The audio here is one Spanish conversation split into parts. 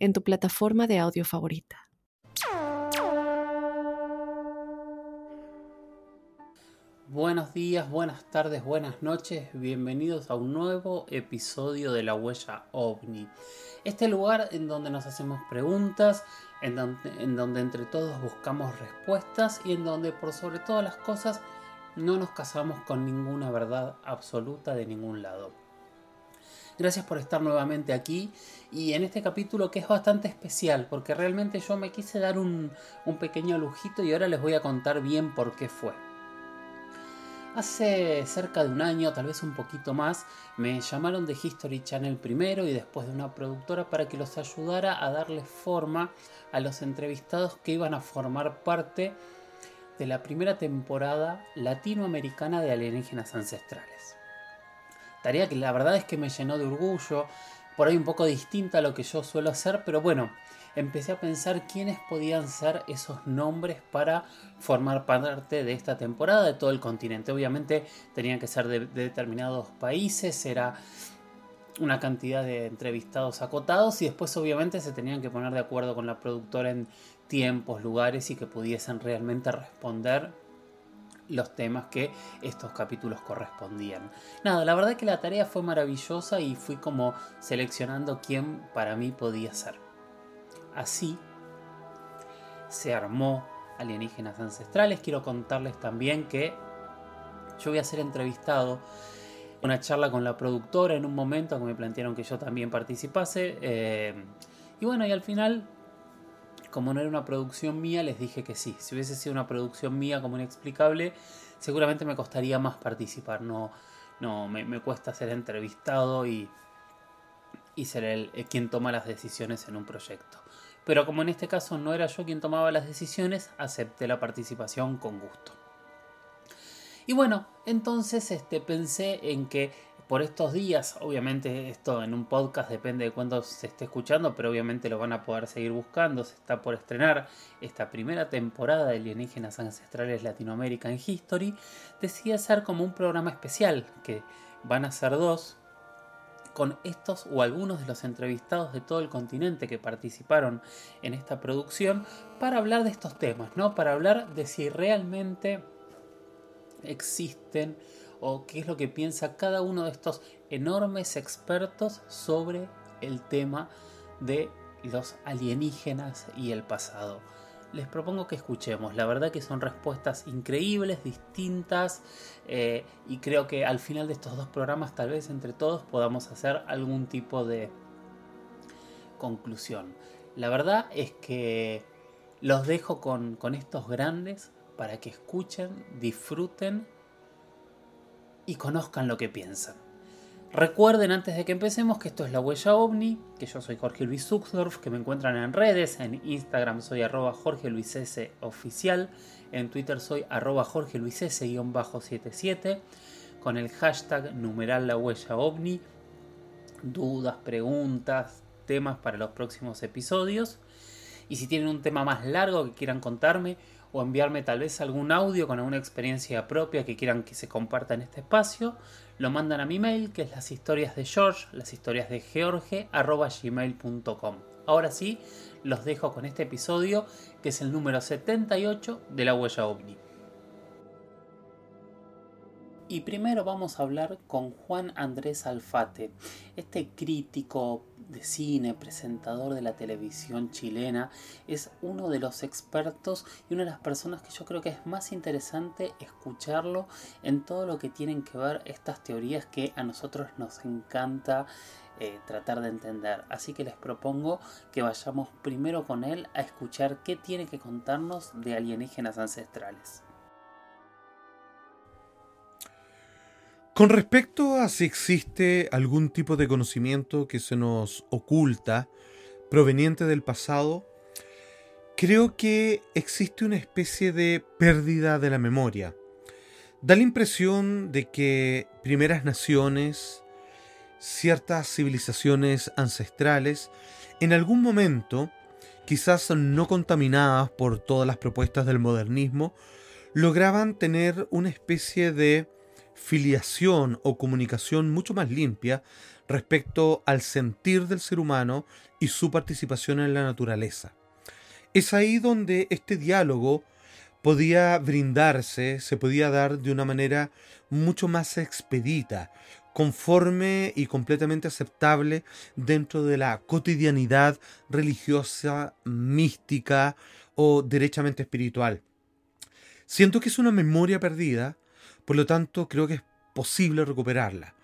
en tu plataforma de audio favorita. Buenos días, buenas tardes, buenas noches, bienvenidos a un nuevo episodio de La Huella OVNI. Este lugar en donde nos hacemos preguntas, en donde, en donde entre todos buscamos respuestas y en donde por sobre todas las cosas no nos casamos con ninguna verdad absoluta de ningún lado. Gracias por estar nuevamente aquí y en este capítulo que es bastante especial porque realmente yo me quise dar un, un pequeño lujito y ahora les voy a contar bien por qué fue. Hace cerca de un año, tal vez un poquito más, me llamaron de History Channel primero y después de una productora para que los ayudara a darle forma a los entrevistados que iban a formar parte de la primera temporada latinoamericana de alienígenas ancestrales. Tarea que la verdad es que me llenó de orgullo, por ahí un poco distinta a lo que yo suelo hacer, pero bueno, empecé a pensar quiénes podían ser esos nombres para formar parte de esta temporada de todo el continente. Obviamente tenían que ser de, determinados países, era una cantidad de entrevistados acotados y después obviamente se tenían que poner de acuerdo con la productora en tiempos, lugares y que pudiesen realmente responder los temas que estos capítulos correspondían. Nada, la verdad que la tarea fue maravillosa y fui como seleccionando quién para mí podía ser. Así se armó Alienígenas Ancestrales. Quiero contarles también que yo voy a ser entrevistado una charla con la productora en un momento que me plantearon que yo también participase. Eh, y bueno, y al final, como no era una producción mía, les dije que sí. Si hubiese sido una producción mía como inexplicable, seguramente me costaría más participar. No, no me, cuesta ser entrevistado y, y ser el, quien toma las decisiones en un proyecto. Pero como en este caso no era yo quien tomaba las decisiones, acepté la participación con gusto. Y bueno, entonces este, pensé en que por estos días, obviamente esto en un podcast depende de cuándo se esté escuchando, pero obviamente lo van a poder seguir buscando, se está por estrenar esta primera temporada de Alienígenas Ancestrales Latinoamérica en History, decidí hacer como un programa especial, que van a ser dos, con estos o algunos de los entrevistados de todo el continente que participaron en esta producción para hablar de estos temas, ¿no? Para hablar de si realmente existen o qué es lo que piensa cada uno de estos enormes expertos sobre el tema de los alienígenas y el pasado les propongo que escuchemos. La verdad que son respuestas increíbles, distintas, eh, y creo que al final de estos dos programas tal vez entre todos podamos hacer algún tipo de conclusión. La verdad es que los dejo con, con estos grandes para que escuchen, disfruten y conozcan lo que piensan. Recuerden antes de que empecemos que esto es La Huella OVNI, que yo soy Jorge Luis Zuxdorf, que me encuentran en redes, en Instagram soy arroba Jorge Luis S oficial, en Twitter soy arroba Jorge Luis S-77, con el hashtag numeral La Huella OVNI, dudas, preguntas, temas para los próximos episodios. Y si tienen un tema más largo que quieran contarme o enviarme tal vez algún audio con alguna experiencia propia que quieran que se comparta en este espacio, lo mandan a mi mail que es las historias de George, las historias de George, gmail.com. Ahora sí, los dejo con este episodio que es el número 78 de la huella ovni. Y primero vamos a hablar con Juan Andrés Alfate, este crítico de cine, presentador de la televisión chilena, es uno de los expertos y una de las personas que yo creo que es más interesante escucharlo en todo lo que tienen que ver estas teorías que a nosotros nos encanta eh, tratar de entender. Así que les propongo que vayamos primero con él a escuchar qué tiene que contarnos de alienígenas ancestrales. Con respecto a si existe algún tipo de conocimiento que se nos oculta proveniente del pasado, creo que existe una especie de pérdida de la memoria. Da la impresión de que primeras naciones, ciertas civilizaciones ancestrales, en algún momento, quizás no contaminadas por todas las propuestas del modernismo, lograban tener una especie de filiación o comunicación mucho más limpia respecto al sentir del ser humano y su participación en la naturaleza. Es ahí donde este diálogo podía brindarse, se podía dar de una manera mucho más expedita, conforme y completamente aceptable dentro de la cotidianidad religiosa, mística o derechamente espiritual. Siento que es una memoria perdida, por lo tanto creo que es posible recuperarla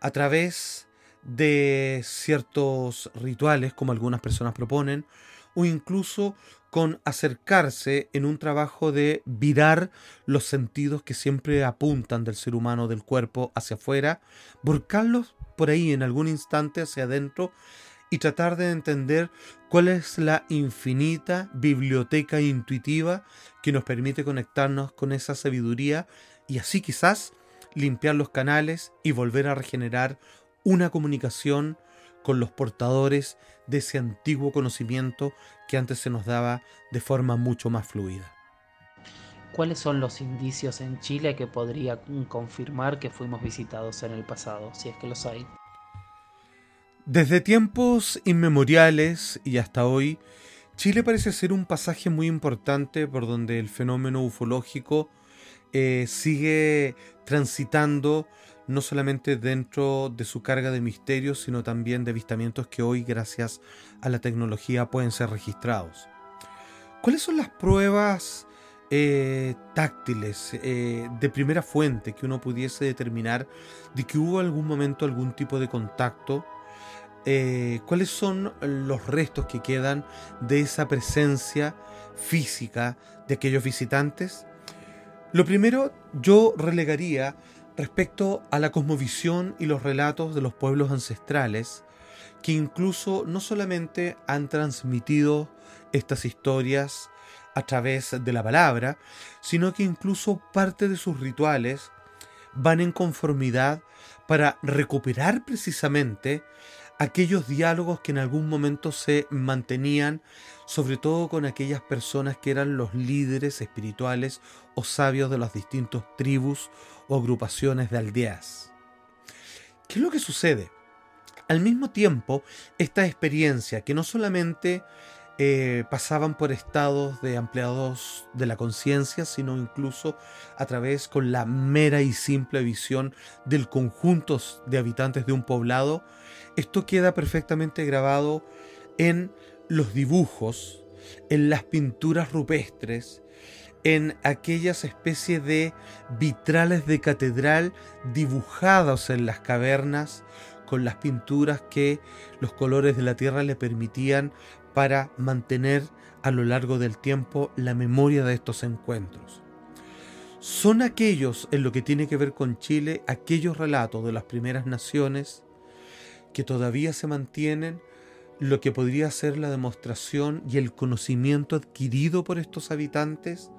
a través de ciertos rituales como algunas personas proponen o incluso con acercarse en un trabajo de virar los sentidos que siempre apuntan del ser humano, del cuerpo hacia afuera, volcarlos por ahí en algún instante hacia adentro y tratar de entender cuál es la infinita biblioteca intuitiva que nos permite conectarnos con esa sabiduría y así quizás limpiar los canales y volver a regenerar una comunicación con los portadores de ese antiguo conocimiento que antes se nos daba de forma mucho más fluida. ¿Cuáles son los indicios en Chile que podría confirmar que fuimos visitados en el pasado, si es que los hay? Desde tiempos inmemoriales y hasta hoy, Chile parece ser un pasaje muy importante por donde el fenómeno ufológico eh, sigue transitando no solamente dentro de su carga de misterios, sino también de avistamientos que hoy, gracias a la tecnología, pueden ser registrados. ¿Cuáles son las pruebas eh, táctiles eh, de primera fuente que uno pudiese determinar de que hubo algún momento algún tipo de contacto? ¿Cuáles son los restos que quedan de esa presencia física de aquellos visitantes? Lo primero, yo relegaría respecto a la cosmovisión y los relatos de los pueblos ancestrales, que incluso no solamente han transmitido estas historias a través de la palabra, sino que incluso parte de sus rituales van en conformidad para recuperar precisamente aquellos diálogos que en algún momento se mantenían, sobre todo con aquellas personas que eran los líderes espirituales o sabios de las distintas tribus o agrupaciones de aldeas. ¿Qué es lo que sucede? Al mismo tiempo, esta experiencia que no solamente eh, pasaban por estados de ampliados de la conciencia, sino incluso a través con la mera y simple visión del conjunto de habitantes de un poblado, esto queda perfectamente grabado en los dibujos, en las pinturas rupestres, en aquellas especies de vitrales de catedral dibujados en las cavernas con las pinturas que los colores de la tierra le permitían para mantener a lo largo del tiempo la memoria de estos encuentros. Son aquellos, en lo que tiene que ver con Chile, aquellos relatos de las primeras naciones que todavía se mantienen lo que podría ser la demostración y el conocimiento adquirido por estos habitantes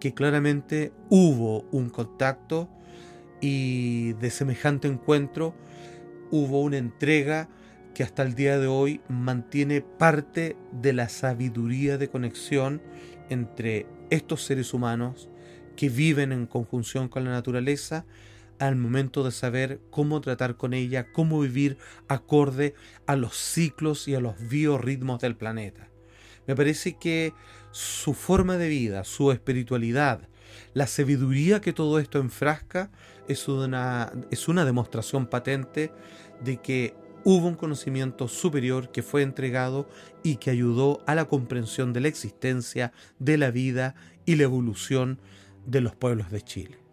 que claramente hubo un contacto y de semejante encuentro hubo una entrega que hasta el día de hoy mantiene parte de la sabiduría de conexión entre estos seres humanos que viven en conjunción con la naturaleza al momento de saber cómo tratar con ella, cómo vivir acorde a los ciclos y a los biorritmos del planeta. Me parece que su forma de vida, su espiritualidad, la sabiduría que todo esto enfrasca es una, es una demostración patente de que hubo un conocimiento superior que fue entregado y que ayudó a la comprensión de la existencia, de la vida y la evolución de los pueblos de Chile.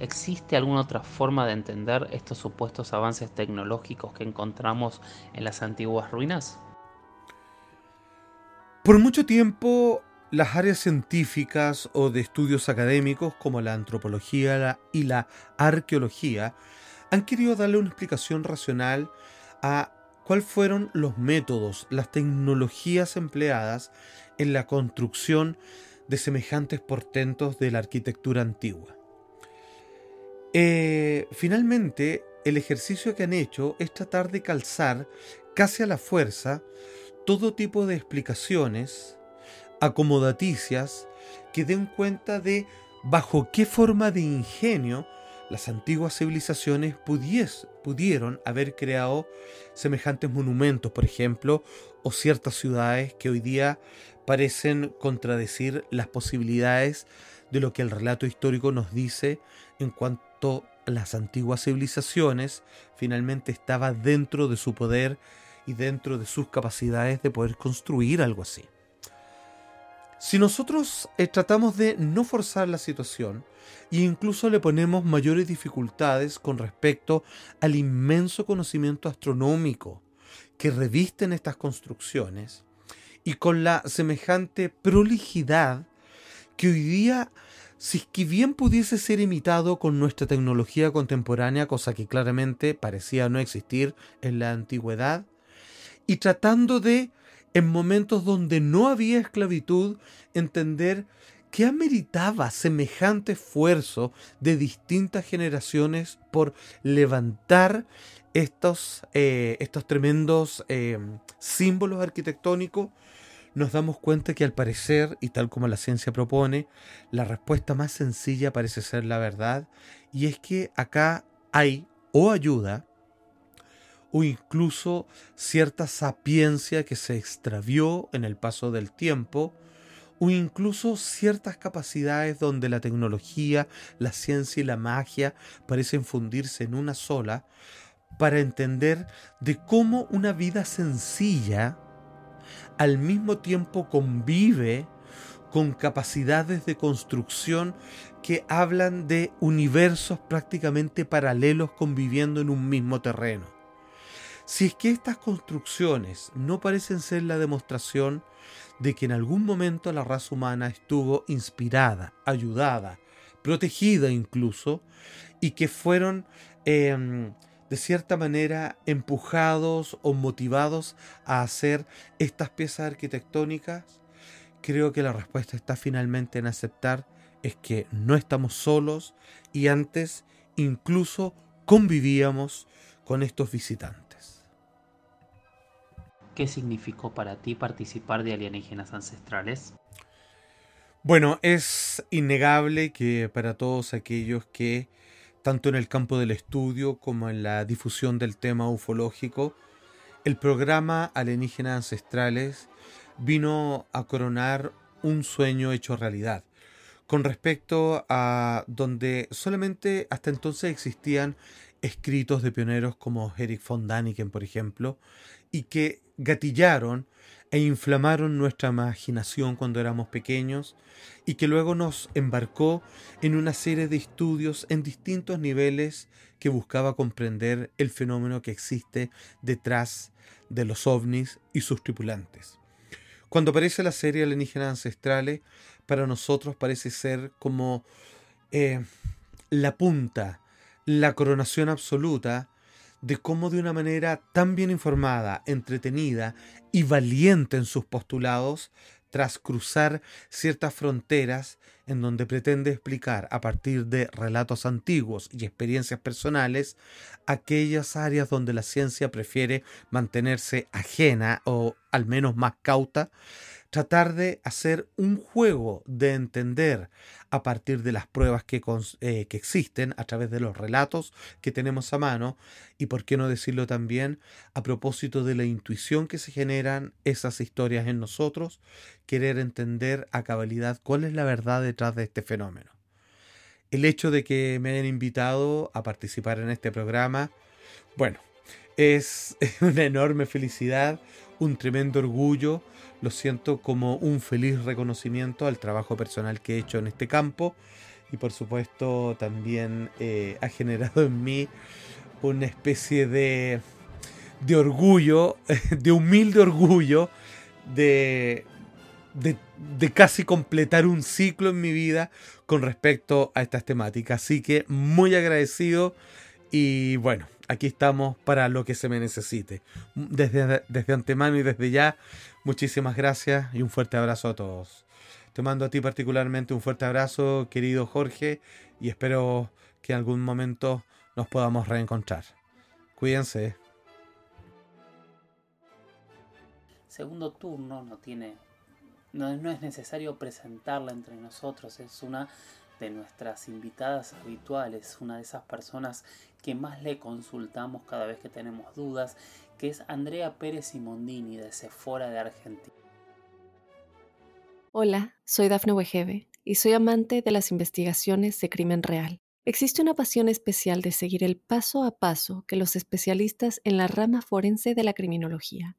¿Existe alguna otra forma de entender estos supuestos avances tecnológicos que encontramos en las antiguas ruinas? Por mucho tiempo, las áreas científicas o de estudios académicos como la antropología y la arqueología han querido darle una explicación racional a cuáles fueron los métodos, las tecnologías empleadas en la construcción de semejantes portentos de la arquitectura antigua. Eh, finalmente, el ejercicio que han hecho es tratar de calzar casi a la fuerza todo tipo de explicaciones acomodaticias que den cuenta de bajo qué forma de ingenio las antiguas civilizaciones pudieron haber creado semejantes monumentos, por ejemplo, o ciertas ciudades que hoy día parecen contradecir las posibilidades de lo que el relato histórico nos dice en cuanto las antiguas civilizaciones finalmente estaba dentro de su poder y dentro de sus capacidades de poder construir algo así. Si nosotros eh, tratamos de no forzar la situación e incluso le ponemos mayores dificultades con respecto al inmenso conocimiento astronómico que revisten estas construcciones y con la semejante prolijidad que hoy día, si que bien pudiese ser imitado con nuestra tecnología contemporánea, cosa que claramente parecía no existir en la antigüedad, y tratando de en momentos donde no había esclavitud, entender que ameritaba semejante esfuerzo de distintas generaciones por levantar estos, eh, estos tremendos eh, símbolos arquitectónicos, nos damos cuenta que al parecer, y tal como la ciencia propone, la respuesta más sencilla parece ser la verdad, y es que acá hay o ayuda o incluso cierta sapiencia que se extravió en el paso del tiempo, o incluso ciertas capacidades donde la tecnología, la ciencia y la magia parecen fundirse en una sola, para entender de cómo una vida sencilla al mismo tiempo convive con capacidades de construcción que hablan de universos prácticamente paralelos conviviendo en un mismo terreno. Si es que estas construcciones no parecen ser la demostración de que en algún momento la raza humana estuvo inspirada, ayudada, protegida incluso, y que fueron em, de cierta manera empujados o motivados a hacer estas piezas arquitectónicas, creo que la respuesta está finalmente en aceptar es que no estamos solos y antes incluso convivíamos con estos visitantes. ¿Qué significó para ti participar de alienígenas ancestrales? Bueno, es innegable que para todos aquellos que, tanto en el campo del estudio como en la difusión del tema ufológico, el programa Alienígenas Ancestrales vino a coronar un sueño hecho realidad, con respecto a donde solamente hasta entonces existían escritos de pioneros como Eric von Daniken, por ejemplo, y que gatillaron e inflamaron nuestra imaginación cuando éramos pequeños y que luego nos embarcó en una serie de estudios en distintos niveles que buscaba comprender el fenómeno que existe detrás de los ovnis y sus tripulantes. Cuando aparece la serie Alienígenas Ancestrales, para nosotros parece ser como eh, la punta, la coronación absoluta de cómo de una manera tan bien informada, entretenida y valiente en sus postulados, tras cruzar ciertas fronteras en donde pretende explicar a partir de relatos antiguos y experiencias personales aquellas áreas donde la ciencia prefiere mantenerse ajena o al menos más cauta, tratar de hacer un juego de entender a partir de las pruebas que, eh, que, existen, a través de los relatos que tenemos a mano, y por qué no decirlo también a propósito de la intuición que se generan esas historias en nosotros, querer entender a cabalidad cuál es la verdad de este fenómeno. El hecho de que me hayan invitado a participar en este programa, bueno, es una enorme felicidad, un tremendo orgullo, lo siento como un feliz reconocimiento al trabajo personal que he hecho en este campo y por supuesto también eh, ha generado en mí una especie de, de orgullo, de humilde orgullo, de, de, casi completar un ciclo en mi vida con respecto a estas temáticas. Así que muy agradecido y bueno, aquí estamos para lo que se me necesite. Desde, desde antemano y desde ya, muchísimas gracias y un fuerte abrazo a todos. Te mando a ti particularmente un fuerte abrazo, querido Jorge, y espero que en algún momento nos podamos reencontrar. Cuídense. Segundo turno no tiene. No, es necesario presentarla entre nosotros, es una de nuestras invitadas habituales, una de esas personas que más le consultamos cada vez que tenemos dudas, que es Andrea Pérez Simondini de Sephora de Argentina. Hola, soy Dafne Wegebe y soy amante de las investigaciones de crimen real. Existe una pasión especial de seguir el paso a paso que los especialistas en la rama forense de la criminología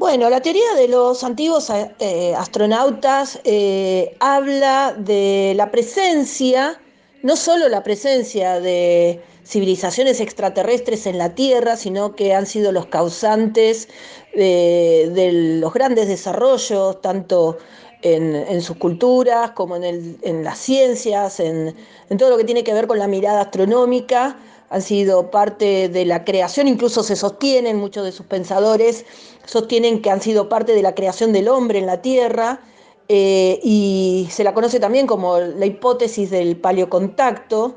Bueno, la teoría de los antiguos eh, astronautas eh, habla de la presencia, no solo la presencia de civilizaciones extraterrestres en la Tierra, sino que han sido los causantes de, los grandes desarrollos, tanto en, sus culturas como en, las ciencias, en, todo lo que tiene que ver con la mirada astronómica. Han sido parte de la creación, incluso se sostienen, muchos de sus pensadores sostienen que han sido parte de la creación del hombre en la Tierra. Eh, y se la conoce también como la hipótesis del paleocontacto,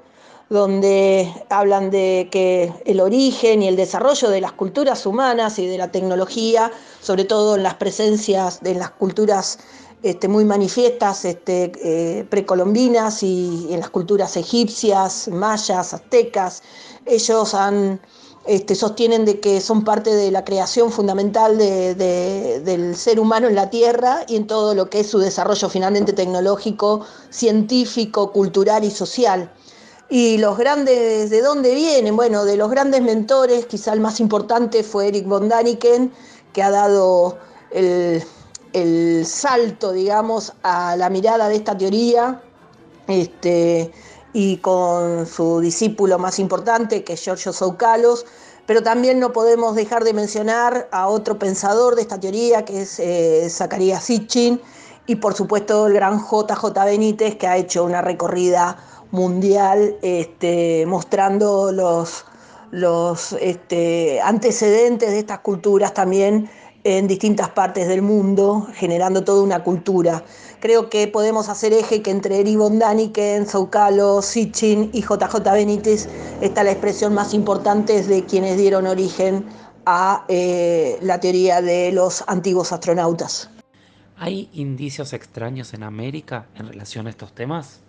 donde hablan de que el origen y el desarrollo de las culturas humanas y de la tecnología, sobre todo en las presencias de las culturas este, muy manifiestas este, eh, precolombinas y en las culturas egipcias, mayas, aztecas, ellos han, este, sostienen de que son parte de la creación fundamental del ser humano en la Tierra y en todo lo que es su desarrollo finalmente tecnológico, científico, cultural y social. Y los grandes, ¿de dónde vienen? Bueno, de los grandes mentores, quizá el más importante fue Eric von Daniken, que ha dado el, salto, digamos, a la mirada de esta teoría, este, y con su discípulo más importante, que es Giorgio Soukalos, pero también no podemos dejar de mencionar a otro pensador de esta teoría, que es eh, Zacarías Sitchin, y por supuesto el gran JJ Benítez, que ha hecho una recorrida mundial este, mostrando los, los este, antecedentes de estas culturas también en distintas partes del mundo, generando toda una cultura. Creo que podemos hacer eje que entre Eri Daniken, Zoukalo, Sitchin y JJ Benítez está la expresión más importante de quienes dieron origen a eh, la teoría de los antiguos astronautas. ¿Hay indicios extraños en América en relación a estos temas?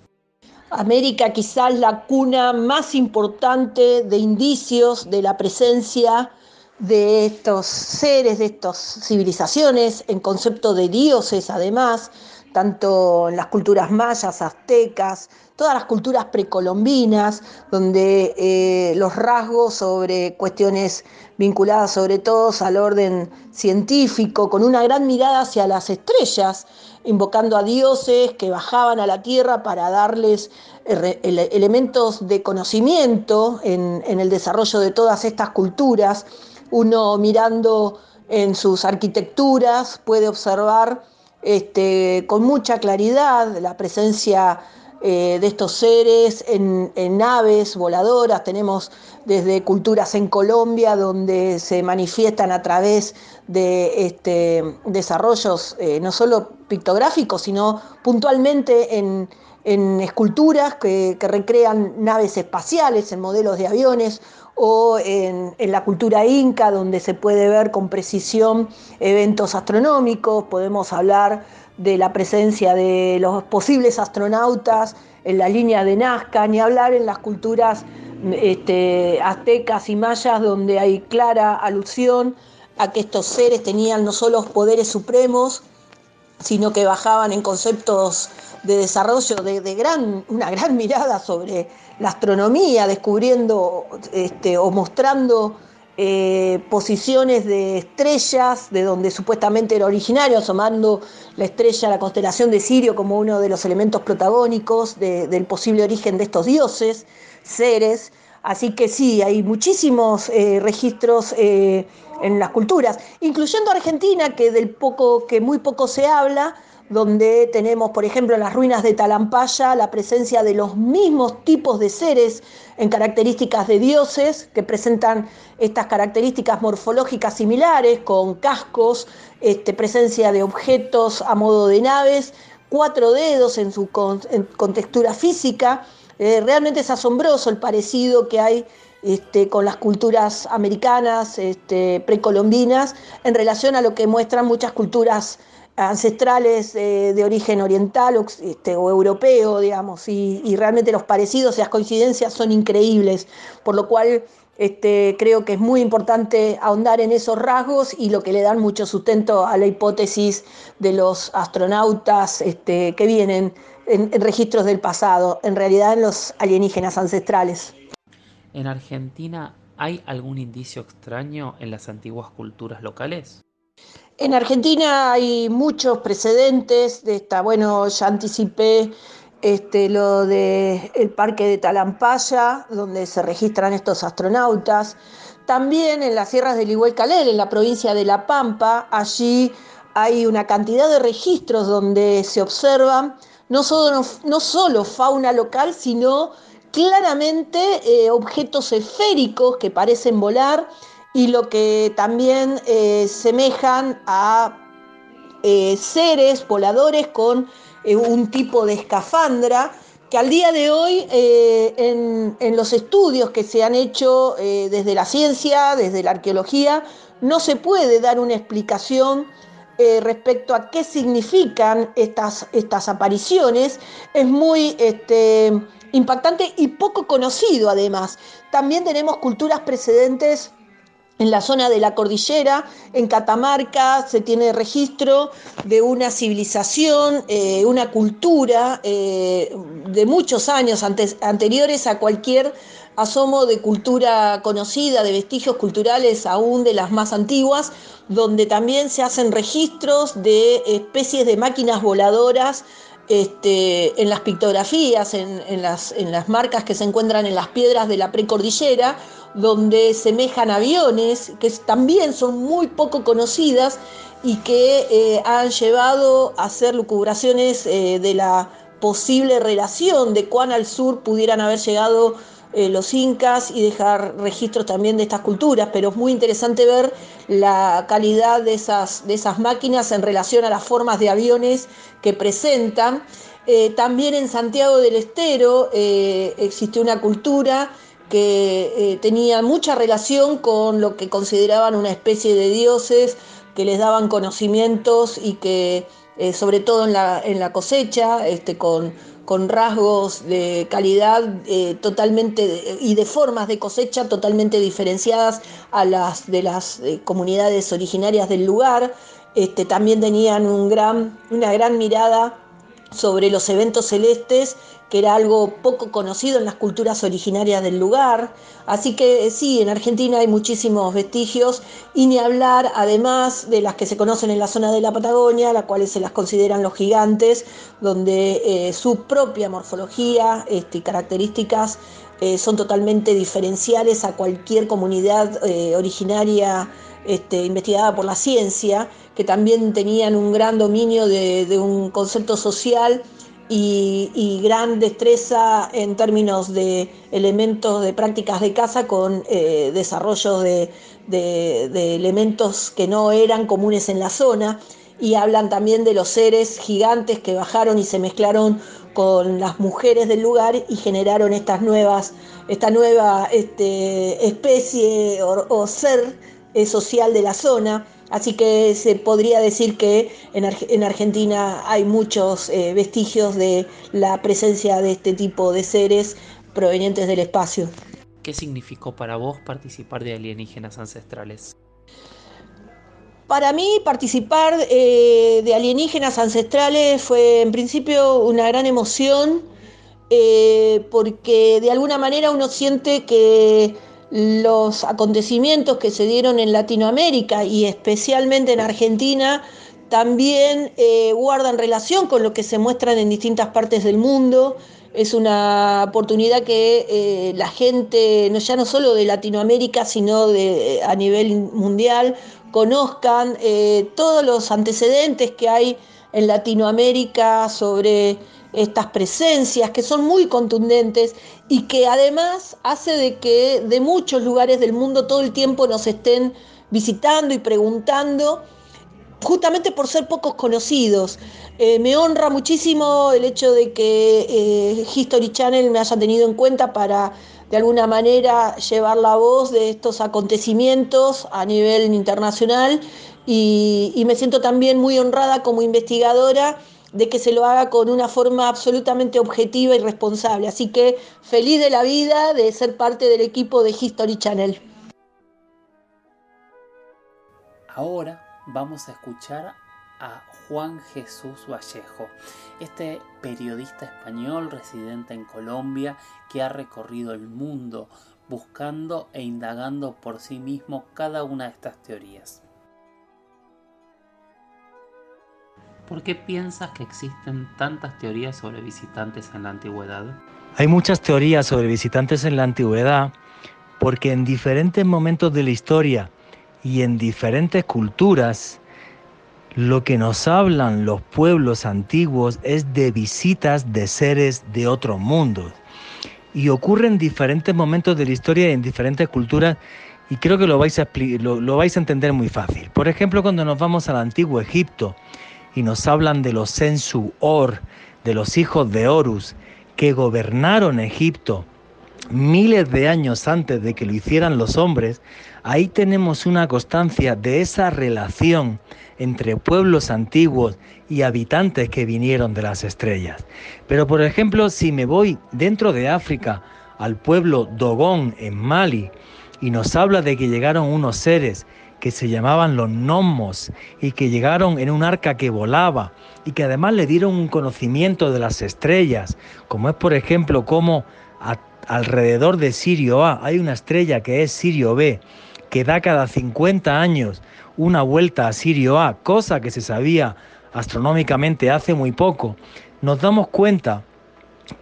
América quizás la cuna más importante de indicios de la presencia de estos seres, de estas civilizaciones, en concepto de dioses además, tanto en las culturas mayas, aztecas, todas las culturas precolombinas, donde eh, los rasgos sobre cuestiones vinculadas sobre todo al orden científico, con una gran mirada hacia las estrellas, invocando a dioses que bajaban a la tierra para darles elementos de conocimiento en, el desarrollo de todas estas culturas. Uno mirando en sus arquitecturas puede observar este, con mucha claridad la presencia eh, de estos seres en, naves voladoras. Tenemos desde culturas en Colombia donde se manifiestan a través de este, desarrollos eh, no solo pictográficos, sino puntualmente en, esculturas que, recrean naves espaciales, en modelos de aviones o en, la cultura inca, donde se puede ver con precisión eventos astronómicos, podemos hablar de la presencia de los posibles astronautas en la línea de Nazca, ni hablar en las culturas este, aztecas y mayas, donde hay clara alusión a que estos seres tenían no solo poderes supremos, sino que bajaban en conceptos de desarrollo de, gran, una gran mirada sobre la astronomía, descubriendo este, o mostrando eh, posiciones de estrellas, de donde supuestamente era originario, asomando la estrella, la constelación de Sirio como uno de los elementos protagónicos del posible origen de estos dioses, seres. Así que sí, hay muchísimos eh, registros eh, en las culturas, incluyendo Argentina, que del poco, que muy poco se habla, donde tenemos, por ejemplo, en las ruinas de Talampaya la presencia de los mismos tipos de seres en características de dioses que presentan estas características morfológicas similares, con cascos, este, presencia de objetos a modo de naves, cuatro dedos en su contextura física. Eh, realmente es asombroso el parecido que hay este, con las culturas americanas, este, precolombinas, en relación a lo que muestran muchas culturas ancestrales eh, de origen oriental o, este, o europeo, digamos, y, realmente los parecidos y las coincidencias son increíbles, por lo cual este, creo que es muy importante ahondar en esos rasgos y lo que le dan mucho sustento a la hipótesis de los astronautas este, que vienen en, en registros del pasado, en realidad en los alienígenas ancestrales. ¿En Argentina hay algún indicio extraño en las antiguas culturas locales? En Argentina hay muchos precedentes de esta, bueno, ya anticipé este, lo el parque de Talampaya, donde se registran estos astronautas. También en las sierras del Iguel-Calel, en la provincia de La Pampa, allí hay una cantidad de registros donde se observan no solo, no solo fauna local, sino claramente eh, objetos esféricos que parecen volar y lo que también eh, semejan a eh, seres voladores con eh, un tipo de escafandra que al día de hoy en, en, los estudios que se han hecho desde la ciencia, desde la arqueología, no se puede dar una explicación respecto a qué significan estas, estas apariciones. Es muy este, impactante y poco conocido además. También tenemos culturas precedentes en la zona de la cordillera, en Catamarca, se tiene registro de una civilización, eh, una cultura eh, de muchos años anteriores a cualquier asomo de cultura conocida, de vestigios culturales aún de las más antiguas, donde también se hacen registros de especies de máquinas voladoras este, en las pictografías, en, las, en las marcas que se encuentran en las piedras de la precordillera, donde semejan aviones, que también son muy poco conocidas y que eh, han llevado a hacer lucubraciones eh, de la posible relación de cuán al sur pudieran haber llegado eh, los incas y dejar registros también de estas culturas, pero es muy interesante ver la calidad de esas, de esas máquinas en relación a las formas de aviones que presentan. también en Santiago del Estero existe una cultura que eh, tenía mucha relación con lo que consideraban una especie de dioses que les daban conocimientos y que eh, sobre todo en la, en la cosecha, este, con, con, rasgos de calidad eh, totalmente y de formas de cosecha totalmente diferenciadas a las de las comunidades originarias del lugar. Este, también tenían una gran mirada sobre los eventos celestes que era algo poco conocido en las culturas originarias del lugar. Así que sí, en Argentina hay muchísimos vestigios y ni hablar además de las que se conocen en la zona de la Patagonia, las cuales se las consideran los gigantes, donde eh, su propia morfología este, características eh, son totalmente diferenciales a cualquier comunidad eh, originaria este, investigada por la ciencia, que también tenían un gran dominio de, un concepto social y, gran destreza en términos de elementos de prácticas de caza con eh, desarrollo de, elementos que no eran comunes en la zona. Y hablan también de los seres gigantes que bajaron y se mezclaron con las mujeres del lugar y generaron estas nuevas, esta nueva este, especie o, ser social de la zona Así que se podría decir que en, Argentina hay muchos eh, vestigios de la presencia de este tipo de seres provenientes del espacio. ¿Qué significó para vos participar de alienígenas ancestrales? Para mí participar eh, de alienígenas ancestrales fue en principio una gran emoción eh, porque de alguna manera uno siente que los acontecimientos que se dieron en Latinoamérica y especialmente en Argentina también eh, guardan relación con lo que se muestran en distintas partes del mundo. Es una oportunidad que eh, la gente, no ya no solo de Latinoamérica, sino de, a nivel mundial, conozcan eh, todos los antecedentes que hay en Latinoamérica sobre estas presencias que son muy contundentes y que además hace de que de muchos lugares del mundo todo el tiempo nos estén visitando y preguntando justamente por ser pocos conocidos. Eh, me honra muchísimo el hecho de que eh, History Channel me haya tenido en cuenta para de alguna manera llevar la voz de estos acontecimientos a nivel internacional y, y me siento también muy honrada como investigadora de que se lo haga con una forma absolutamente objetiva y responsable. Así que feliz de la vida de ser parte del equipo de History Channel. Ahora vamos a escuchar a Juan Jesús Vallejo, este periodista español residente en Colombia que ha recorrido el mundo buscando e indagando por sí mismo cada una de estas teorías. ¿Por qué piensas que existen tantas teorías sobre visitantes en la antigüedad? Hay muchas teorías sobre visitantes en la antigüedad porque en diferentes momentos de la historia y en diferentes culturas, lo que nos hablan los pueblos antiguos es de visitas de seres de otros mundos. Y ocurre en diferentes momentos de la historia y en diferentes culturas y creo que lo vais, a, lo, lo vais a entender muy fácil. Por ejemplo, cuando nos vamos al antiguo Egipto y nos hablan de los Sensu Or, de los hijos de Horus, que gobernaron Egipto miles de años antes de que lo hicieran los hombres, ahí tenemos una constancia de esa relación entre pueblos antiguos y habitantes que vinieron de las estrellas. Pero por ejemplo, si me voy dentro de África al pueblo Dogón en Mali y nos habla de que llegaron unos seres que se llamaban los gnomos y que llegaron en un arca que volaba y que además le dieron un conocimiento de las estrellas, como es por ejemplo como alrededor de Sirio A hay una estrella que es Sirio B, que da cada 50 años una vuelta a Sirio A, cosa que se sabía astronómicamente hace muy poco, nos damos cuenta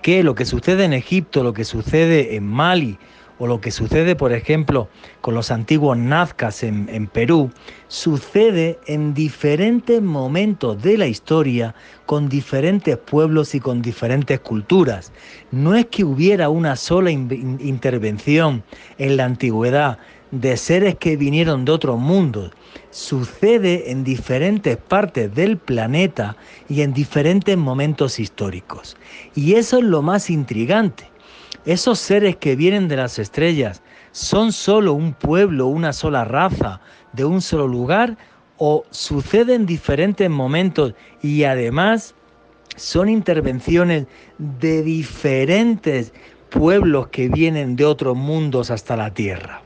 que lo que sucede en Egipto, lo que sucede en Mali, o lo que sucede, por ejemplo, con los antiguos nazcas en, Perú, sucede en diferentes momentos de la historia, con diferentes pueblos y con diferentes culturas. No es que hubiera una sola intervención en la antigüedad de seres que vinieron de otros mundos. Sucede en diferentes partes del planeta y en diferentes momentos históricos. Y eso es lo más intrigante esos seres que vienen de las estrellas son solo un pueblo, una sola raza, de un solo lugar, o suceden en diferentes momentos y además son intervenciones de diferentes pueblos que vienen de otros mundos hasta la Tierra.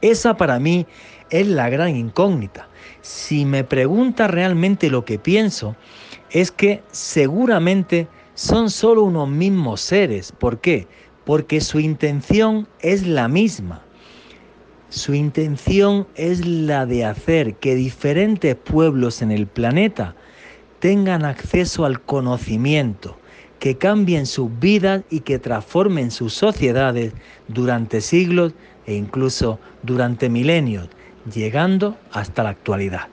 Esa para mí es la gran incógnita. Si me pregunta realmente lo que pienso, es que seguramente son solo unos mismos seres. ¿Por qué? Porque su intención es la misma. Su intención es la de hacer que diferentes pueblos en el planeta tengan acceso al conocimiento, que cambien sus vidas y que transformen sus sociedades durante siglos e incluso durante milenios, llegando hasta la actualidad.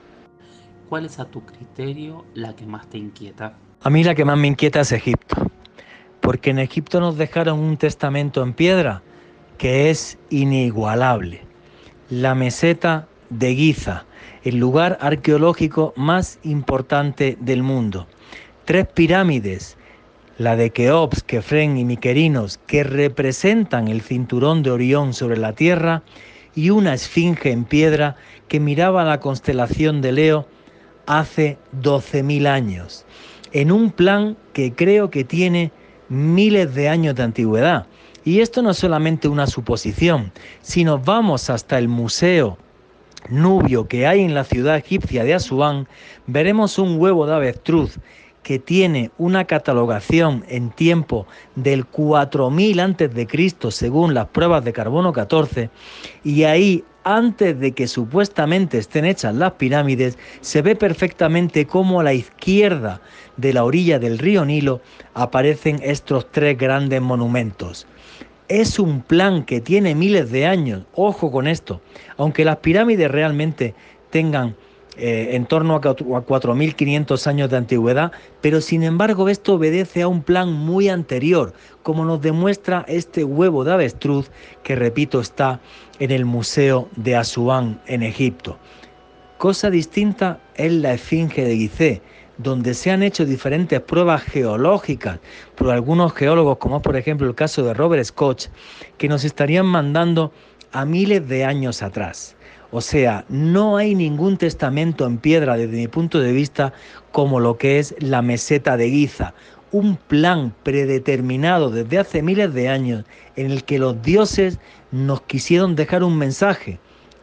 ¿Cuál es a tu criterio la que más te inquieta? A mí la que más me inquieta es Egipto porque en Egipto nos dejaron un testamento en piedra que es inigualable. La meseta de Giza, el lugar arqueológico más importante del mundo. Tres pirámides, la de Keops, Kefren y Miquerinos, que representan el cinturón de Orión sobre la Tierra, y una esfinge en piedra que miraba la constelación de Leo hace 12.000 años, en un plan que creo que tiene miles de años de antigüedad. Y esto no es solamente una suposición. Si nos vamos hasta el museo nubio que hay en la ciudad egipcia de Asuán, veremos un huevo de avestruz que tiene una catalogación en tiempo del 4000 antes de Cristo según las pruebas de carbono 14 y ahí antes de que supuestamente estén hechas las pirámides, se ve perfectamente cómo a la izquierda de la orilla del río Nilo aparecen estos tres grandes monumentos. Es un plan que tiene miles de años, ojo con esto, aunque las pirámides realmente tengan eh, en torno a 4.500 años de antigüedad, pero sin embargo esto obedece a un plan muy anterior, como nos demuestra este huevo de avestruz que, repito, está en el Museo de Asuán en Egipto. Cosa distinta es la Esfinge de Gizeh, donde se han hecho diferentes pruebas geológicas por algunos geólogos, como por ejemplo el caso de Robert Scott, que nos estarían mandando a miles de años atrás. O sea, no hay ningún testamento en piedra desde mi punto de vista como lo que es la meseta de Giza, un plan predeterminado desde hace miles de años en el que los dioses nos quisieron dejar un mensaje.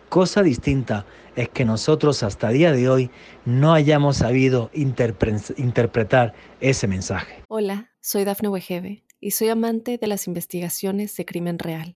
Cosa distinta es que nosotros hasta día de hoy no hayamos sabido interpretar ese mensaje. Hola, soy Dafne Wegebe y soy amante de las investigaciones de crimen real.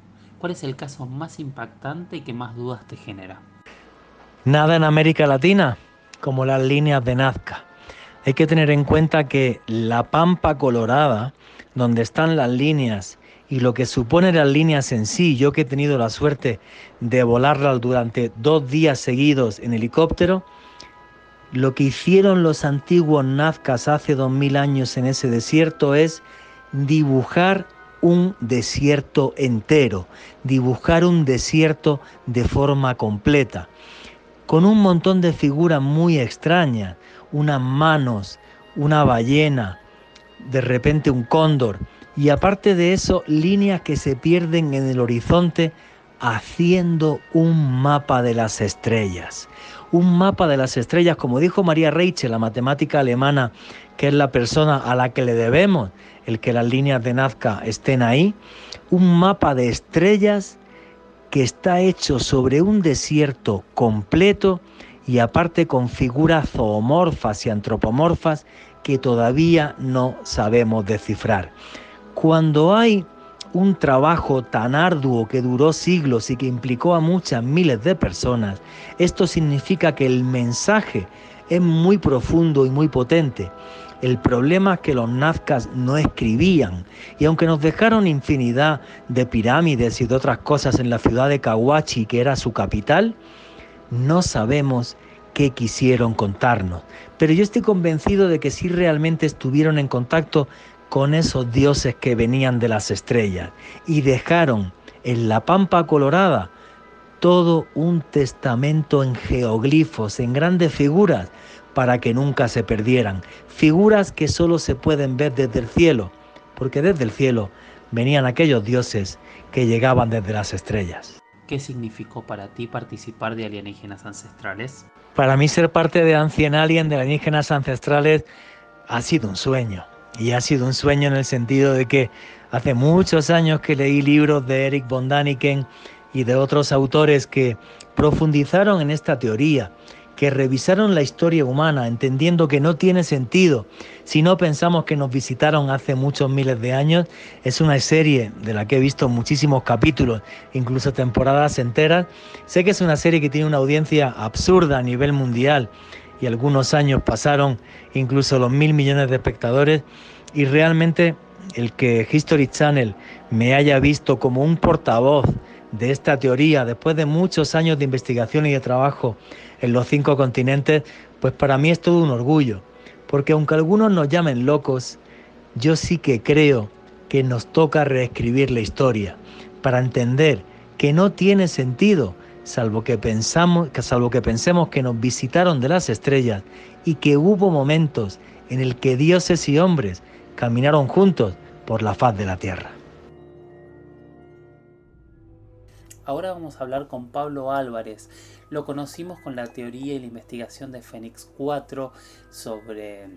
¿Cuál es el caso más impactante y que más dudas te genera? Nada en América Latina como las líneas de Nazca. Hay que tener en cuenta que la Pampa Colorada, donde están las líneas y lo que supone las líneas en sí, yo que he tenido la suerte de volarlas durante dos días seguidos en helicóptero, lo que hicieron los antiguos nazcas hace dos mil años en ese desierto es dibujar un desierto entero, dibujar un desierto de forma completa, con un montón de figuras muy extrañas, unas manos, una ballena, de repente un cóndor, y aparte de eso, líneas que se pierden en el horizonte haciendo un mapa de las estrellas. Un mapa de las estrellas, como dijo María Reiche, la matemática alemana, que es la persona a la que le debemos el que las líneas de Nazca estén ahí, un mapa de estrellas que está hecho sobre un desierto completo y aparte con figuras zoomorfas y antropomorfas que todavía no sabemos descifrar. Cuando hay un trabajo tan arduo que duró siglos y que implicó a muchas miles de personas, esto significa que el mensaje es muy profundo y muy potente el problema es que los nazcas no escribían y aunque nos dejaron infinidad de pirámides y de otras cosas en la ciudad de Kawachi, que era su capital, no sabemos qué quisieron contarnos. Pero yo estoy convencido de que sí realmente estuvieron en contacto con esos dioses que venían de las estrellas y dejaron en la pampa colorada todo un testamento en geoglifos, en grandes figuras, para que nunca se perdieran. Figuras que solo se pueden ver desde el cielo, porque desde el cielo venían aquellos dioses que llegaban desde las estrellas. ¿Qué significó para ti participar de alienígenas ancestrales? Para mí ser parte de Ancien Alien, de alienígenas ancestrales, ha sido un sueño. Y ha sido un sueño en el sentido de que hace muchos años que leí libros de Eric von Daniken y de otros autores que profundizaron en esta teoría que revisaron la historia humana entendiendo que no tiene sentido si no pensamos que nos visitaron hace muchos miles de años. Es una serie de la que he visto muchísimos capítulos, incluso temporadas enteras. Sé que es una serie que tiene una audiencia absurda a nivel mundial y algunos años pasaron incluso los mil millones de espectadores y realmente el que History Channel me haya visto como un portavoz de esta teoría después de muchos años de investigación y de trabajo en los cinco continentes, pues para mí es todo un orgullo, porque aunque algunos nos llamen locos, yo sí que creo que nos toca reescribir la historia para entender que no tiene sentido salvo que pensamos, salvo que pensemos que nos visitaron de las estrellas y que hubo momentos en el que dioses y hombres caminaron juntos por la faz de la tierra. Ahora vamos a hablar con Pablo Álvarez. Lo conocimos con la teoría y la investigación de Fénix 4 sobre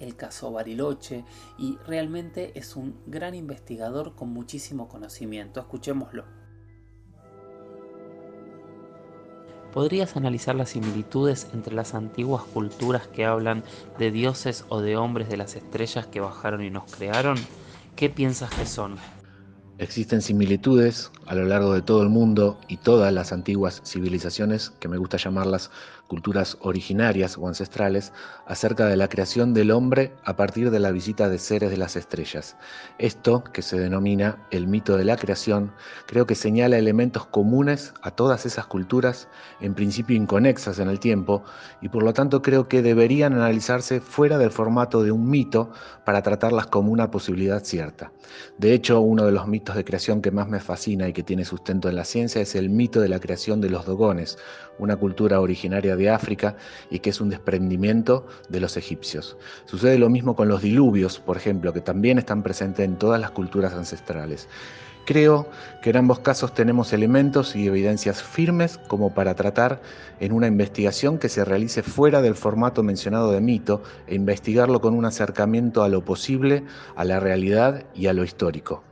el caso Bariloche y realmente es un gran investigador con muchísimo conocimiento. Escuchémoslo. ¿Podrías analizar las similitudes entre las antiguas culturas que hablan de dioses o de hombres de las estrellas que bajaron y nos crearon? ¿Qué piensas que son? Existen similitudes a lo largo de todo el mundo y todas las antiguas civilizaciones, que me gusta llamarlas culturas originarias o ancestrales, acerca de la creación del hombre a partir de la visita de seres de las estrellas. Esto, que se denomina el mito de la creación, creo que señala elementos comunes a todas esas culturas, en principio inconexas en el tiempo, y por lo tanto creo que deberían analizarse fuera del formato de un mito para tratarlas como una posibilidad cierta. De hecho, uno de los mitos de creación que más me fascina y que tiene sustento en la ciencia es el mito de la creación de los dogones, una cultura originaria de África y que es un desprendimiento de los egipcios. Sucede lo mismo con los diluvios, por ejemplo, que también están presentes en todas las culturas ancestrales. Creo que en ambos casos tenemos elementos y evidencias firmes como para tratar en una investigación que se realice fuera del formato mencionado de mito e investigarlo con un acercamiento a lo posible, a la realidad y a lo histórico.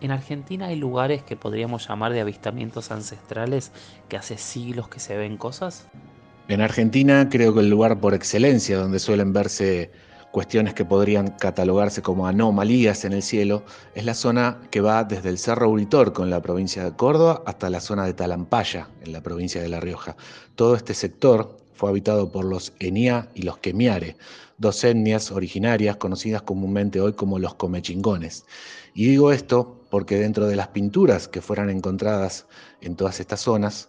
En Argentina hay lugares que podríamos llamar de avistamientos ancestrales que hace siglos que se ven cosas. En Argentina creo que el lugar por excelencia donde suelen verse cuestiones que podrían catalogarse como anomalías en el cielo es la zona que va desde el Cerro Uritorco en la provincia de Córdoba hasta la zona de Talampaya en la provincia de La Rioja. Todo este sector fue habitado por los Eniá y los Quemiare, dos etnias originarias conocidas comúnmente hoy como los comechingones. Y digo esto porque dentro de las pinturas que fueran encontradas en todas estas zonas,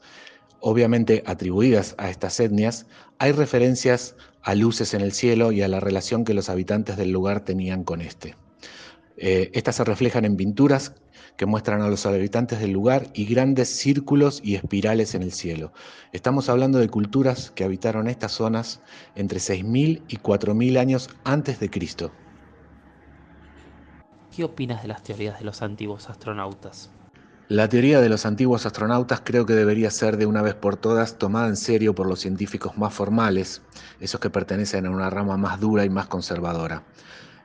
obviamente atribuidas a estas etnias, hay referencias a luces en el cielo y a la relación que los habitantes del lugar tenían con este. Eh, estas se reflejan en pinturas que muestran a los habitantes del lugar y grandes círculos y espirales en el cielo. Estamos hablando de culturas que habitaron estas zonas entre 6.000 y 4.000 años antes de Cristo. ¿Qué opinas de las teorías de los antiguos astronautas? La teoría de los antiguos astronautas creo que debería ser de una vez por todas tomada en serio por los científicos más formales, esos que pertenecen a una rama más dura y más conservadora.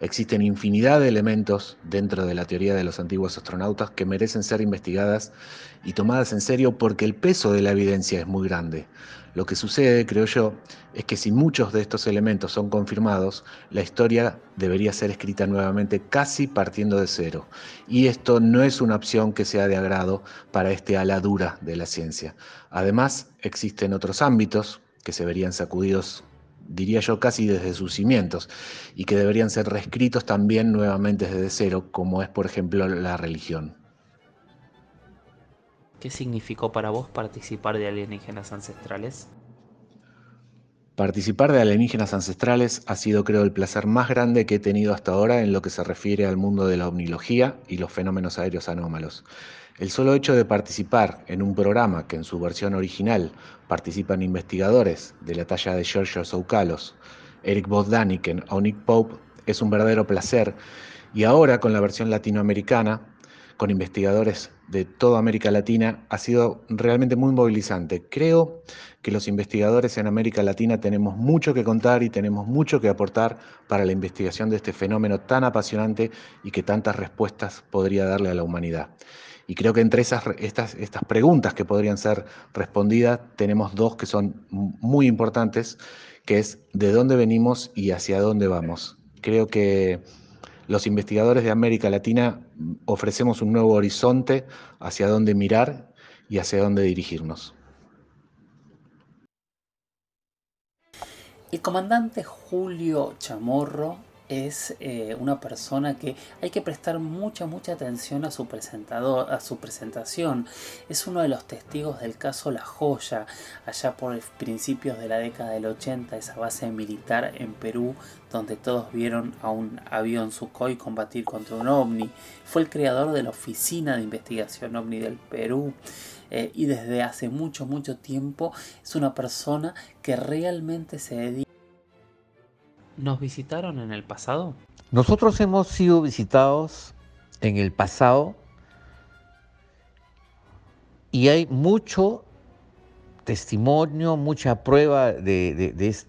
Existen infinidad de elementos dentro de la teoría de los antiguos astronautas que merecen ser investigadas y tomadas en serio porque el peso de la evidencia es muy grande. Lo que sucede, creo yo, es que si muchos de estos elementos son confirmados, la historia debería ser escrita nuevamente casi partiendo de cero. Y esto no es una opción que sea de agrado para este ala dura de la ciencia. Además, existen otros ámbitos que se verían sacudidos diría yo casi desde sus cimientos, y que deberían ser reescritos también nuevamente desde cero, como es por ejemplo la religión. ¿Qué significó para vos participar de alienígenas ancestrales? Participar de alienígenas ancestrales ha sido creo el placer más grande que he tenido hasta ahora en lo que se refiere al mundo de la omnilogía y los fenómenos aéreos anómalos. El solo hecho de participar en un programa que en su versión original participan investigadores de la talla de Giorgio Soukalos, Eric Bodaniken o Nick Pope es un verdadero placer y ahora con la versión latinoamericana con investigadores de toda América Latina ha sido realmente muy movilizante. Creo que los investigadores en América Latina tenemos mucho que contar y tenemos mucho que aportar para la investigación de este fenómeno tan apasionante y que tantas respuestas podría darle a la humanidad. Y creo que entre esas, estas, estas preguntas que podrían ser respondidas tenemos dos que son muy importantes, que es de dónde venimos y hacia dónde vamos. Creo que los investigadores de América Latina ofrecemos un nuevo horizonte hacia dónde mirar y hacia dónde dirigirnos. El comandante Julio Chamorro es eh, una persona que hay que prestar mucha, mucha atención a su, presentador, a su presentación. Es uno de los testigos del caso La Joya, allá por principios de la década del 80, esa base militar en Perú, donde todos vieron a un avión Sukhoi combatir contra un ovni. Fue el creador de la Oficina de Investigación OVNI del Perú. Eh, y desde hace mucho, mucho tiempo es una persona que realmente se dedica ¿Nos visitaron en el pasado? Nosotros hemos sido visitados en el pasado y hay mucho testimonio, mucha prueba de,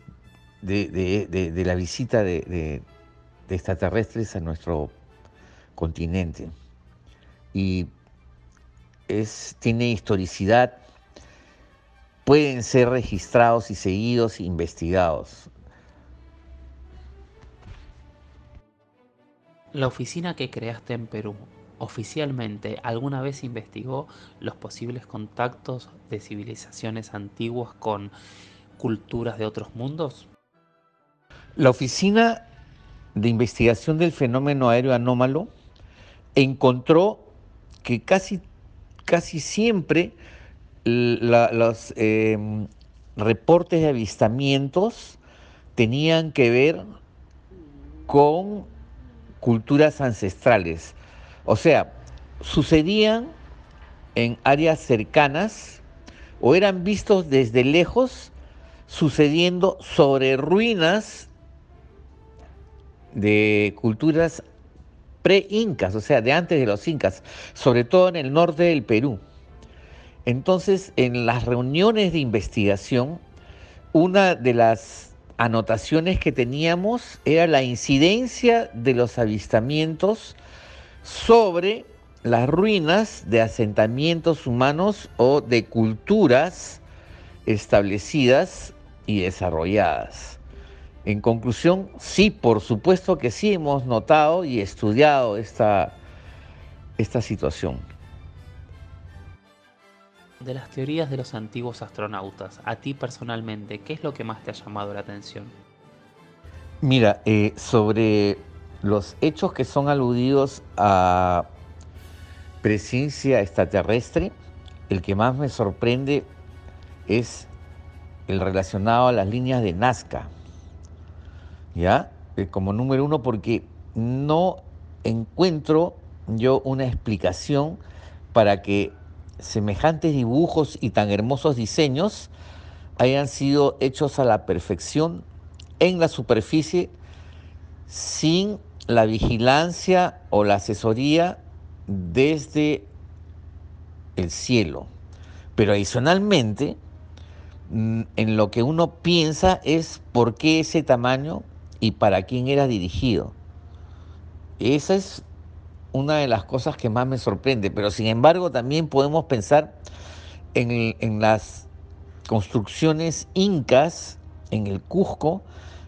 la visita de, extraterrestres a nuestro continente. Y es, tiene historicidad, pueden ser registrados y seguidos, investigados. La oficina que creaste en Perú, oficialmente, ¿alguna vez investigó los posibles contactos de civilizaciones antiguas con culturas de otros mundos? La oficina de investigación del fenómeno aéreo anómalo encontró que casi, casi siempre los em, reportes de avistamientos tenían que ver con culturas ancestrales. O sea, sucedían en áreas cercanas o eran vistos desde lejos sucediendo sobre ruinas de culturas pre-incas, o sea, de antes de los incas, sobre todo en el norte del Perú. Entonces, en las reuniones de investigación, una de las anotaciones que teníamos era la incidencia de los avistamientos sobre las ruinas de asentamientos humanos o de culturas establecidas y desarrolladas. En conclusión, sí, por supuesto que sí hemos notado y estudiado esta, esta situación. De las teorías de los antiguos astronautas, a ti personalmente, ¿qué es lo que más te ha llamado la atención? Mira, eh, sobre los hechos que son aludidos a presencia extraterrestre, el que más me sorprende es el relacionado a las líneas de Nazca. ¿ya? Eh, como número uno, porque no encuentro yo una explicación para que semejantes dibujos y tan hermosos diseños hayan sido hechos a la perfección en la superficie sin la vigilancia o la asesoría desde el cielo. Pero adicionalmente, mm, en lo que uno piensa es por qué ese tamaño y para quién era dirigido. Esa es una de las cosas que más me sorprende, pero sin embargo también podemos pensar en, las construcciones incas en el Cusco,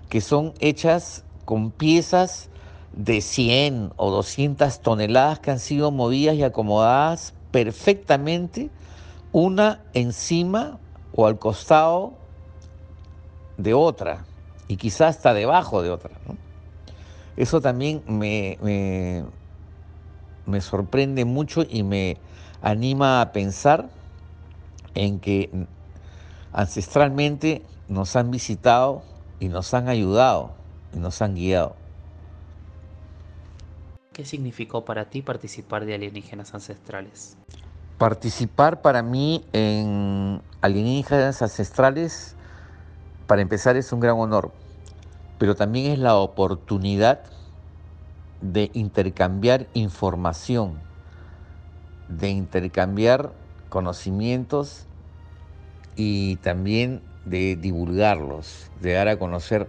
que son hechas con piezas de 100 o 200 toneladas que han sido movidas y acomodadas perfectamente, una encima o al costado de otra y quizás hasta debajo de otra. Eso también me, me, sorprende mucho y me anima a pensar en que ancestralmente nos han visitado y nos han ayudado y nos han guiado. ¿Qué significó para ti participar de alienígenas ancestrales? Participar para mí en alienígenas ancestrales para empezar es un gran honor, pero también es la oportunidad de intercambiar información, de intercambiar conocimientos y también de divulgarlos, de dar a conocer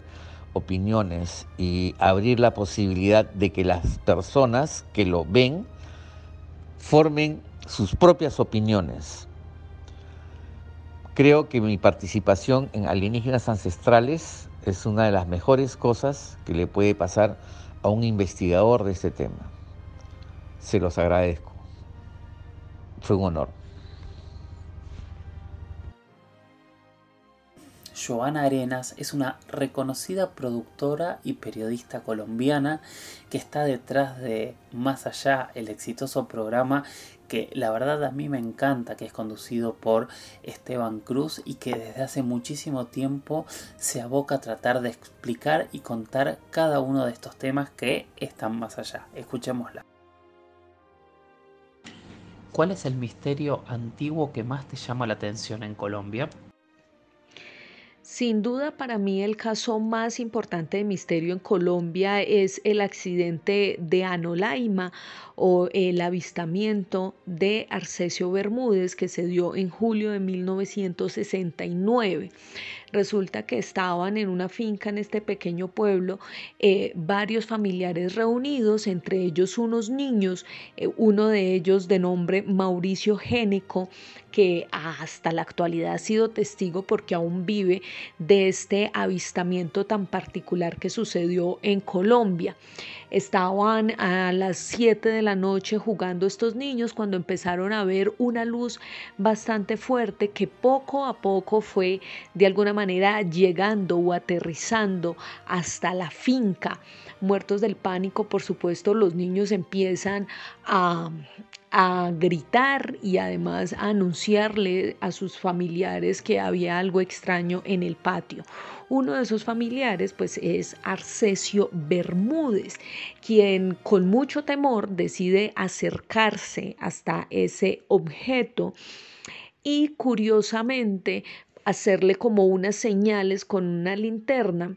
opiniones y abrir la posibilidad de que las personas que lo ven formen sus propias opiniones. Creo que mi participación en alienígenas ancestrales es una de las mejores cosas que le puede pasar a un investigador de este tema. Se los agradezco. Fue un honor. Joana Arenas es una reconocida productora y periodista colombiana que está detrás de Más allá, el exitoso programa que la verdad a mí me encanta, que es conducido por Esteban Cruz y que desde hace muchísimo tiempo se aboca a tratar de explicar y contar cada uno de estos temas que están más allá. Escuchémosla. ¿Cuál es el misterio antiguo que más te llama la atención en Colombia? Sin duda para mí el caso más importante de misterio en Colombia es el accidente de Anolaima o el avistamiento de Arcesio Bermúdez que se dio en julio de 1969. Resulta que estaban en una finca en este pequeño pueblo eh, varios familiares reunidos, entre ellos unos niños, eh, uno de ellos de nombre Mauricio Génico, que hasta la actualidad ha sido testigo porque aún vive de este avistamiento tan particular que sucedió en Colombia. Estaban a las 7 de la noche jugando estos niños cuando empezaron a ver una luz bastante fuerte que poco a poco fue de alguna manera llegando o aterrizando hasta la finca. Muertos del pánico, por supuesto, los niños empiezan a, a gritar y además a anunciarle a sus familiares que había algo extraño en el patio. Uno de esos familiares pues es Arcesio Bermúdez, quien con mucho temor decide acercarse hasta ese objeto y curiosamente hacerle como unas señales con una linterna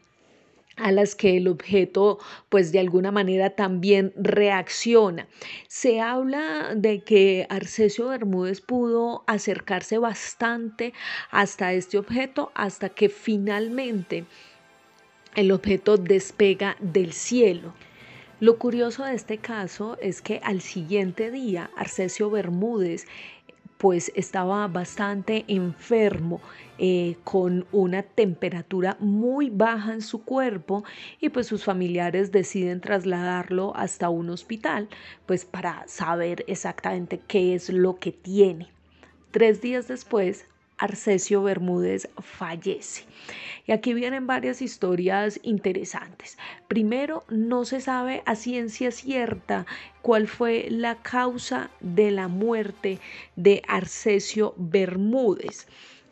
a las que el objeto pues de alguna manera también reacciona. Se habla de que Arcesio Bermúdez pudo acercarse bastante hasta este objeto hasta que finalmente el objeto despega del cielo. Lo curioso de este caso es que al siguiente día Arcesio Bermúdez pues estaba bastante enfermo, eh, con una temperatura muy baja en su cuerpo y pues sus familiares deciden trasladarlo hasta un hospital, pues para saber exactamente qué es lo que tiene. Tres días después, Arcesio Bermúdez fallece. Y aquí vienen varias historias interesantes. Primero, no se sabe a ciencia cierta cuál fue la causa de la muerte de Arcesio Bermúdez.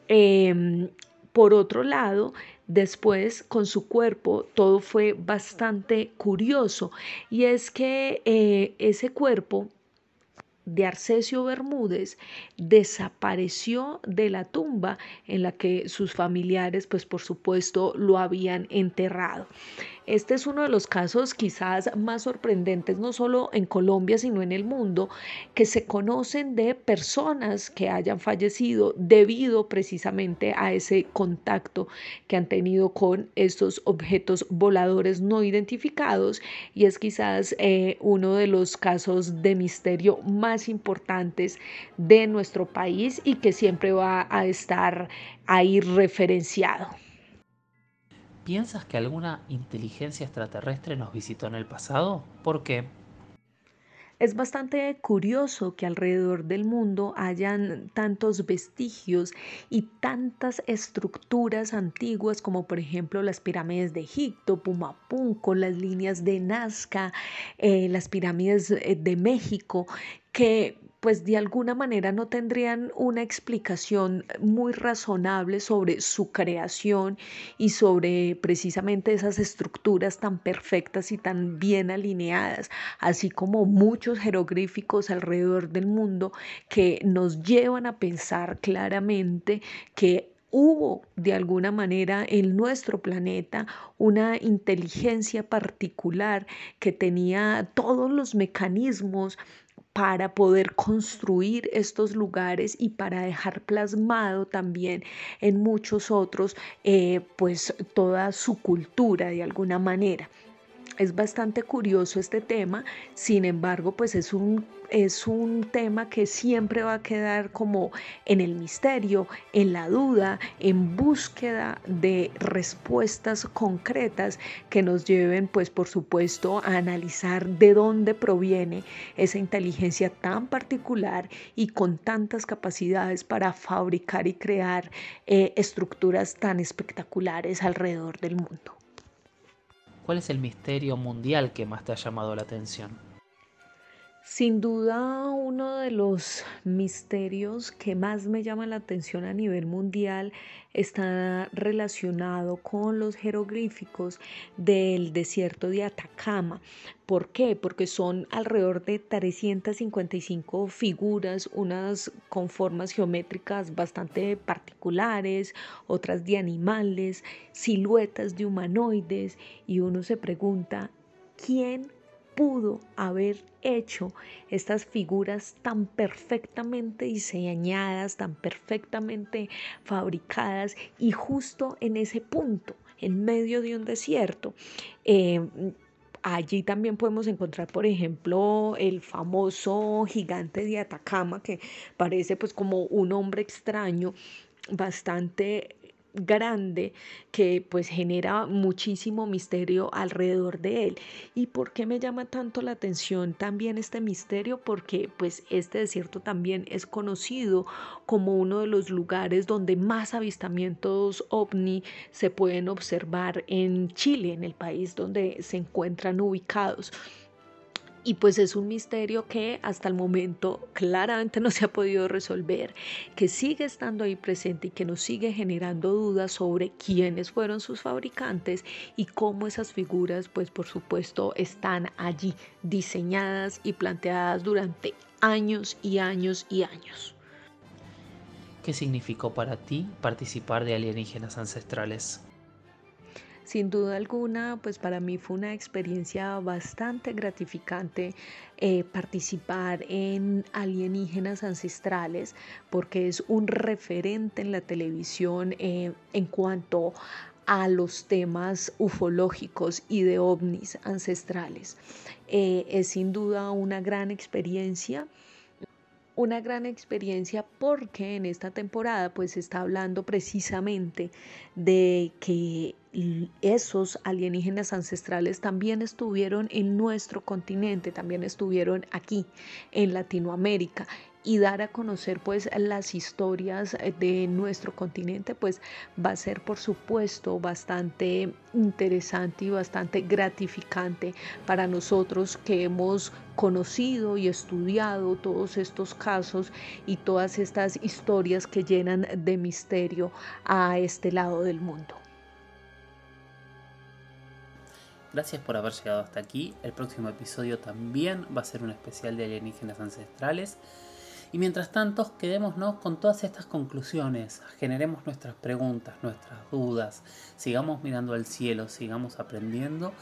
Em, por otro lado, después con su cuerpo todo fue bastante curioso y es que eh, ese cuerpo de Arcesio Bermúdez desapareció de la tumba en la que sus familiares, pues por supuesto, lo habían enterrado. Este es uno de los casos quizás más sorprendentes, no solo en Colombia, sino en el mundo, que se conocen de personas que hayan fallecido debido precisamente a ese contacto que han tenido con estos objetos voladores no identificados y es quizás eh, uno de los casos de misterio más importantes de nuestro país y que siempre va a estar ahí referenciado. ¿Piensas que alguna inteligencia extraterrestre nos visitó en el pasado? ¿Por qué? Es bastante curioso que alrededor del mundo hayan tantos vestigios y tantas estructuras antiguas como por ejemplo las pirámides de Egipto, Pumapunco, las líneas de Nazca, eh, las pirámides eh, de México, que pues de alguna manera no tendrían una explicación muy razonable sobre su creación y sobre precisamente esas estructuras tan perfectas y tan bien alineadas, así como muchos jeroglíficos alrededor del mundo que nos llevan a pensar claramente que hubo de alguna manera en nuestro planeta una inteligencia particular que tenía todos los mecanismos para poder construir estos lugares y para dejar plasmado también en muchos otros eh, pues toda su cultura de alguna manera. Es bastante curioso este tema, sin embargo, pues es un, es un tema que siempre va a quedar como en el misterio, en la duda, en búsqueda de respuestas concretas que nos lleven, pues por supuesto, a analizar de dónde proviene esa inteligencia tan particular y con tantas capacidades para fabricar y crear eh, estructuras tan espectaculares alrededor del mundo. ¿Cuál es el misterio mundial que más te ha llamado la atención? Sin duda, uno de los misterios que más me llama la atención a nivel mundial está relacionado con los jeroglíficos del desierto de Atacama. ¿Por qué? Porque son alrededor de 355 figuras, unas con formas geométricas bastante particulares, otras de animales, siluetas de humanoides, y uno se pregunta, ¿quién pudo haber hecho estas figuras tan perfectamente diseñadas, tan perfectamente fabricadas y justo en ese punto, en medio de un desierto. Eh, allí también podemos encontrar, por ejemplo, el famoso gigante de Atacama, que parece pues como un hombre extraño, bastante grande que pues genera muchísimo misterio alrededor de él. ¿Y por qué me llama tanto la atención también este misterio? Porque pues este desierto también es conocido como uno de los lugares donde más avistamientos ovni se pueden observar en Chile, en el país donde se encuentran ubicados. Y pues es un misterio que hasta el momento claramente no se ha podido resolver, que sigue estando ahí presente y que nos sigue generando dudas sobre quiénes fueron sus fabricantes y cómo esas figuras pues por supuesto están allí diseñadas y planteadas durante años y años y años. ¿Qué significó para ti participar de alienígenas ancestrales? Sin duda alguna, pues para mí fue una experiencia bastante gratificante eh, participar en alienígenas ancestrales porque es un referente en la televisión eh, en cuanto a los temas ufológicos y de ovnis ancestrales. Eh, es sin duda una gran experiencia una gran experiencia porque en esta temporada pues está hablando precisamente de que esos alienígenas ancestrales también estuvieron en nuestro continente, también estuvieron aquí en Latinoamérica y dar a conocer pues las historias eh, de nuestro continente pues va a ser por supuesto bastante interesante y bastante gratificante para nosotros que hemos conocido y estudiado todos estos casos y todas estas historias que llenan de misterio a este lado del mundo. Gracias por haber llegado hasta aquí. El próximo episodio también va a ser un especial de alienígenas ancestrales. Y mientras tanto, quedémonos con todas estas conclusiones, generemos nuestras preguntas, nuestras dudas, sigamos mirando al cielo, sigamos aprendiendo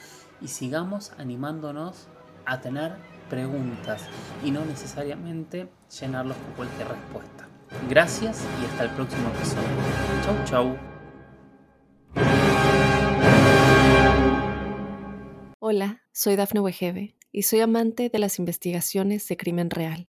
y sigamos animándonos a tener preguntas y no necesariamente llenarlos con cualquier respuesta. Gracias y hasta el próximo episodio. Chau chau. Hola, soy Dafne Wegebe y soy amante de las investigaciones de crimen real.